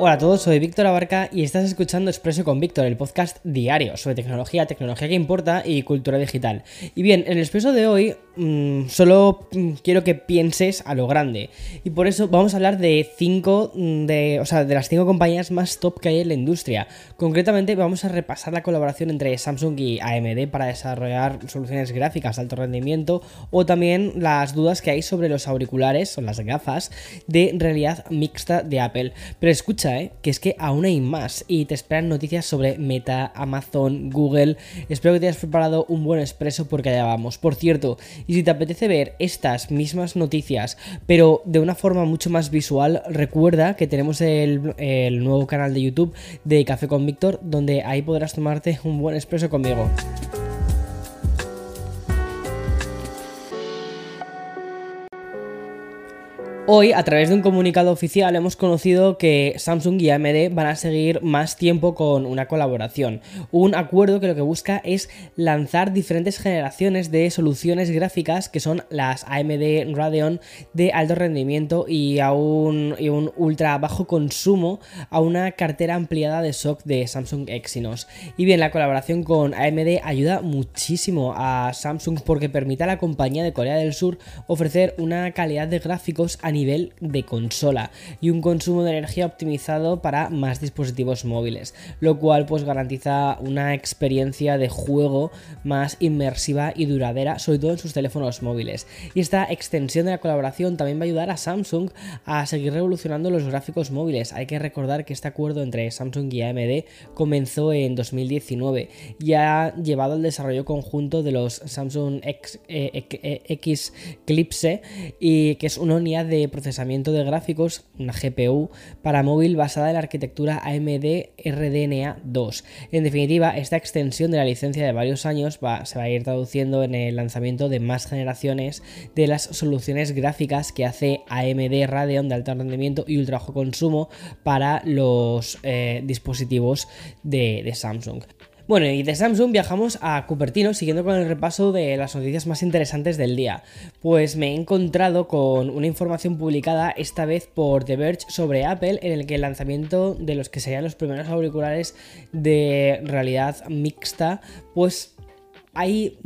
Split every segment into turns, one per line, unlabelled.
Hola a todos, soy Víctor Abarca y estás escuchando Expreso con Víctor, el podcast diario sobre tecnología, tecnología que importa y cultura digital. Y bien, en el Expreso de hoy mmm, solo mm, quiero que pienses a lo grande y por eso vamos a hablar de cinco mm, de, o sea, de las cinco compañías más top que hay en la industria. Concretamente vamos a repasar la colaboración entre Samsung y AMD para desarrollar soluciones gráficas de alto rendimiento o también las dudas que hay sobre los auriculares o las gafas de realidad mixta de Apple. Pero escucha ¿eh? que es que aún hay más y te esperan noticias sobre Meta, Amazon, Google. Espero que te hayas preparado un buen expreso porque allá vamos. Por cierto, y si te apetece ver estas mismas noticias, pero de una forma mucho más visual, recuerda que tenemos el, el nuevo canal de YouTube de Café con Víctor, donde ahí podrás tomarte un buen expreso conmigo. Hoy, a través de un comunicado oficial, hemos conocido que Samsung y AMD van a seguir más tiempo con una colaboración. Un acuerdo que lo que busca es lanzar diferentes generaciones de soluciones gráficas que son las AMD Radeon de alto rendimiento y a un, y un ultra bajo consumo a una cartera ampliada de SOC de Samsung Exynos. Y bien, la colaboración con AMD ayuda muchísimo a Samsung porque permite a la compañía de Corea del Sur ofrecer una calidad de gráficos a de consola y un consumo de energía optimizado para más dispositivos móviles, lo cual pues garantiza una experiencia de juego más inmersiva y duradera, sobre todo en sus teléfonos móviles. Y esta extensión de la colaboración también va a ayudar a Samsung a seguir revolucionando los gráficos móviles. Hay que recordar que este acuerdo entre Samsung y AMD comenzó en 2019 y ha llevado al desarrollo conjunto de los Samsung X, eh, X Clipse y que es una unidad de procesamiento de gráficos, una GPU, para móvil basada en la arquitectura AMD RDNA 2. En definitiva, esta extensión de la licencia de varios años va, se va a ir traduciendo en el lanzamiento de más generaciones de las soluciones gráficas que hace AMD Radeon de alto rendimiento y ultra bajo consumo para los eh, dispositivos de, de Samsung. Bueno, y de Samsung viajamos a Cupertino siguiendo con el repaso de las noticias más interesantes del día. Pues me he encontrado con una información publicada esta vez por The Verge sobre Apple en el que el lanzamiento de los que serían los primeros auriculares de realidad mixta pues hay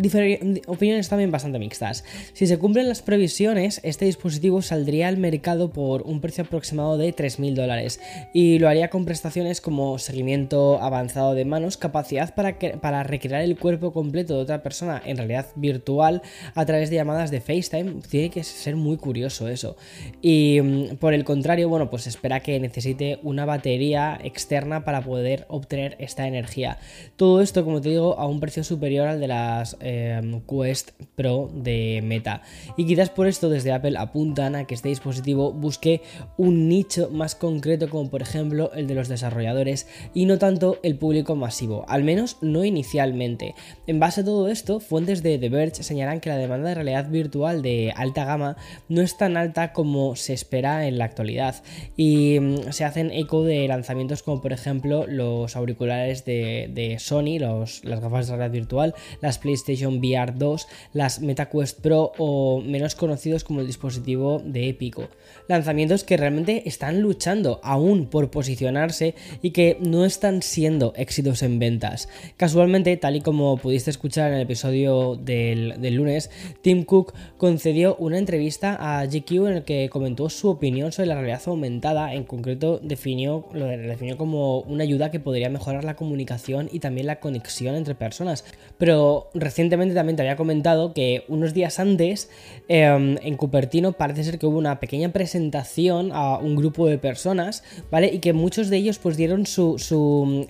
opiniones también bastante mixtas. Si se cumplen las previsiones, este dispositivo saldría al mercado por un precio aproximado de 3.000 dólares y lo haría con prestaciones como seguimiento avanzado de manos, capacidad para, para recrear el cuerpo completo de otra persona en realidad virtual a través de llamadas de FaceTime. Tiene que ser muy curioso eso. Y mm, por el contrario, bueno, pues espera que necesite una batería externa para poder obtener esta energía. Todo esto, como te digo, a un precio superior al de la Em, Quest Pro de Meta. Y quizás por esto desde Apple apuntan a que este dispositivo busque un nicho más concreto como por ejemplo el de los desarrolladores y no tanto el público masivo, al menos no inicialmente. En base a todo esto, fuentes de The Verge señalan que la demanda de realidad virtual de alta gama no es tan alta como se espera en la actualidad y mm, se hacen eco de lanzamientos como por ejemplo los auriculares de, Sony, los, las gafas de realidad virtual, las PlayStation VR 2, las MetaQuest Pro o menos conocidos como el dispositivo de Epico. Lanzamientos que realmente están luchando aún por posicionarse y que no están siendo éxitos en ventas. Casualmente, tal y como pudiste escuchar en el episodio del, lunes, Tim Cook concedió una entrevista a GQ en el que comentó su opinión sobre la realidad aumentada, en concreto definió, lo definió como una ayuda que podría mejorar la comunicación y también la conexión entre personas. Pero recientemente también te había comentado que unos días antes em, en Cupertino parece ser que hubo una pequeña presentación a un grupo de personas, ¿vale? Y que muchos de ellos pues dieron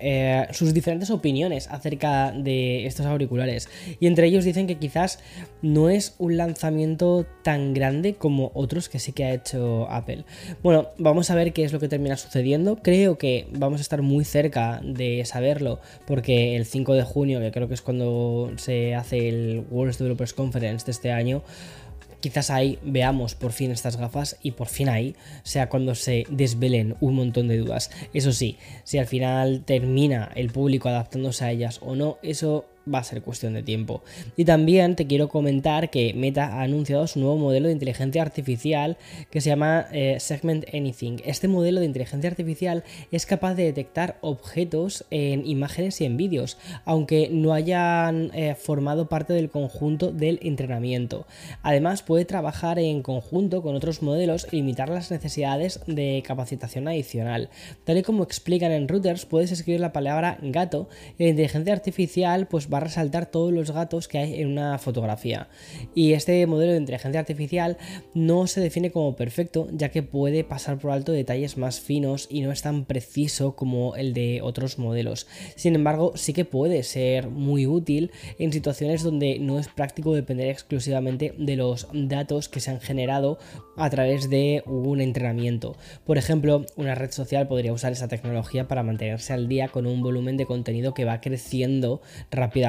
eh, sus diferentes opiniones acerca de estos auriculares. Y entre ellos dicen que quizás no es un lanzamiento tan grande como otros que sí que ha hecho Apple. Bueno, vamos a ver qué es lo que termina sucediendo. Creo que vamos a estar muy cerca de saberlo porque el 5 de junio, que creo que es cuando se hace el World Developers Conference de este año, quizás ahí veamos por fin estas gafas y por fin ahí sea cuando se desvelen un montón de dudas. Eso sí, si al final termina el público adaptándose a ellas o no, eso va a ser cuestión de tiempo. Y también te quiero comentar que Meta ha anunciado su nuevo modelo de inteligencia artificial que se llama eh, Segment Anything. Este modelo de inteligencia artificial es capaz de detectar objetos en imágenes y en vídeos, aunque no hayan eh, formado parte del conjunto del entrenamiento. Además, puede trabajar en conjunto con otros modelos y limitar las necesidades de capacitación adicional. Tal y como explican en Routers, puedes escribir la palabra gato y la inteligencia artificial pues va a resaltar todos los gatos que hay en una fotografía. Y este modelo de inteligencia artificial no se define como perfecto, ya que puede pasar por alto detalles más finos y no es tan preciso como el de otros modelos. Sin embargo, sí que puede ser muy útil en situaciones donde no es práctico depender exclusivamente de los datos que se han generado a través de un entrenamiento. Por ejemplo, una red social podría usar esa tecnología para mantenerse al día con un volumen de contenido que va creciendo rápidamente.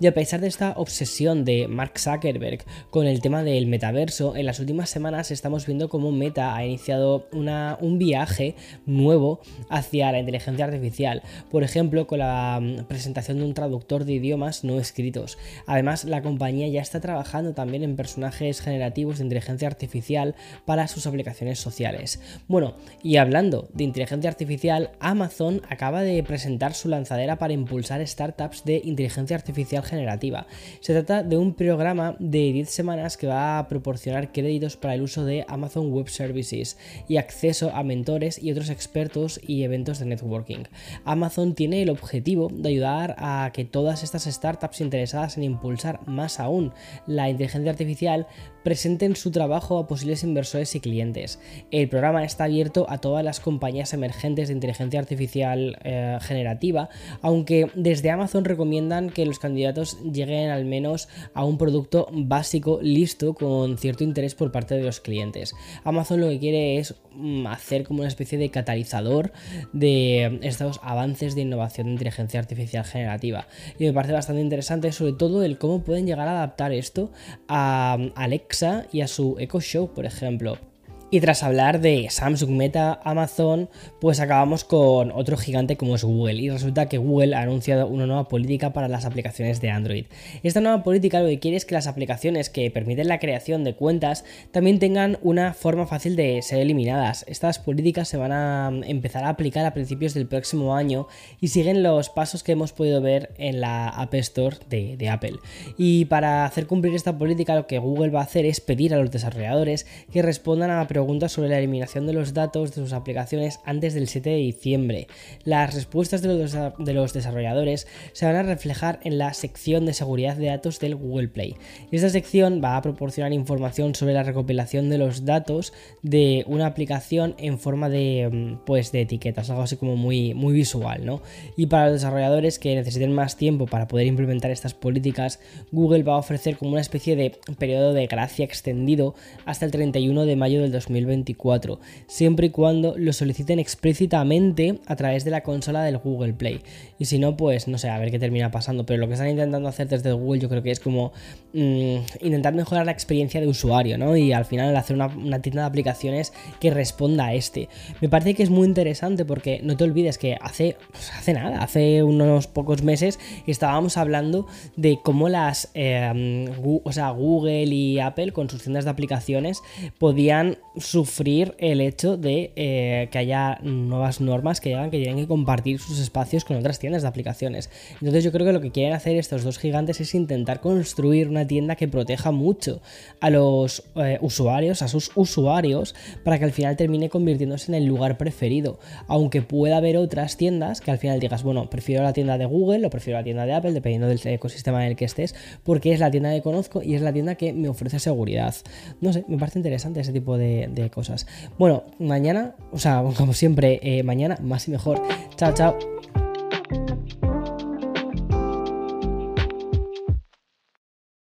Y a pesar de esta obsesión de Mark Zuckerberg con el tema del metaverso, en las últimas semanas estamos viendo cómo Meta ha iniciado un viaje nuevo hacia la inteligencia artificial. Por ejemplo, con la mm, presentación de un traductor de idiomas no escritos. Además, la compañía ya está trabajando también en personajes generativos de inteligencia artificial para sus aplicaciones sociales. Bueno, y hablando de inteligencia artificial, Amazon acaba de presentar su lanzadera para impulsar startups de inteligencia artificial generativa. Se trata de un programa de 10 semanas que va a proporcionar créditos para el uso de Amazon Web Services y acceso a mentores y otros expertos y eventos de networking. Amazon tiene el objetivo de ayudar a que todas estas startups interesadas en impulsar más aún la inteligencia artificial presenten su trabajo a posibles inversores y clientes. El programa está abierto a todas las compañías emergentes de inteligencia artificial eh, generativa, aunque desde Amazon recomiendan que los candidatos lleguen al menos a un producto básico listo con cierto interés por parte de los clientes. Amazon lo que quiere es mm, hacer como una especie de catalizador de estos avances de innovación de inteligencia artificial generativa. Y me parece bastante interesante sobre todo el cómo pueden llegar a adaptar esto a Alexa y a su Echo Show, por ejemplo. Y tras hablar de Samsung, Meta, Amazon, pues acabamos con otro gigante como es Google. Y resulta que Google ha anunciado una nueva política para las aplicaciones de Android. Esta nueva política lo que quiere es que las aplicaciones que permiten la creación de cuentas también tengan una forma fácil de ser eliminadas. Estas políticas se van a empezar a aplicar a principios del próximo año y siguen los pasos que hemos podido ver en la App Store de, Apple. Y para hacer cumplir esta política lo que Google va a hacer es pedir a los desarrolladores que respondan a la preguntas sobre la eliminación de los datos de sus aplicaciones antes del 7 de diciembre. Las respuestas de los, de los desarrolladores se van a reflejar en la sección de seguridad de datos del Google Play. Esta sección va a proporcionar información sobre la recopilación de los datos de una aplicación en forma de, mm, pues, de etiquetas, algo así como muy, muy visual, ¿no? Y para los desarrolladores que necesiten más tiempo para poder implementar estas políticas, Google va a ofrecer como una especie de periodo de gracia extendido hasta el 31 de mayo del 2020 2024, siempre y cuando lo soliciten explícitamente a través de la consola del Google Play. Y si no, pues no sé, a ver qué termina pasando. Pero lo que están intentando hacer desde Google yo creo que es como mm, intentar mejorar la experiencia de usuario, ¿no? Y al final hacer una, tienda de aplicaciones que responda a este. Me parece que es muy interesante porque no te olvides que hace, pues hace nada, hace unos pocos meses estábamos hablando de cómo las, eh, o sea, Google y Apple con sus tiendas de aplicaciones podían sufrir el hecho de eh, que haya nuevas normas que llegan que tienen que compartir sus espacios con otras tiendas de aplicaciones. Entonces yo creo que lo que quieren hacer estos dos gigantes es intentar construir una tienda que proteja mucho a los eh, usuarios, a sus usuarios, para que al final termine convirtiéndose en el lugar preferido. Aunque pueda haber otras tiendas que al final digas, bueno, prefiero la tienda de Google o prefiero la tienda de Apple, dependiendo del ecosistema en el que estés, porque es la tienda que conozco y es la tienda que me ofrece seguridad. No sé, me parece interesante ese tipo de, de, cosas. Bueno, mañana, o sea, como siempre, eh, mañana más y mejor. Chao, chao.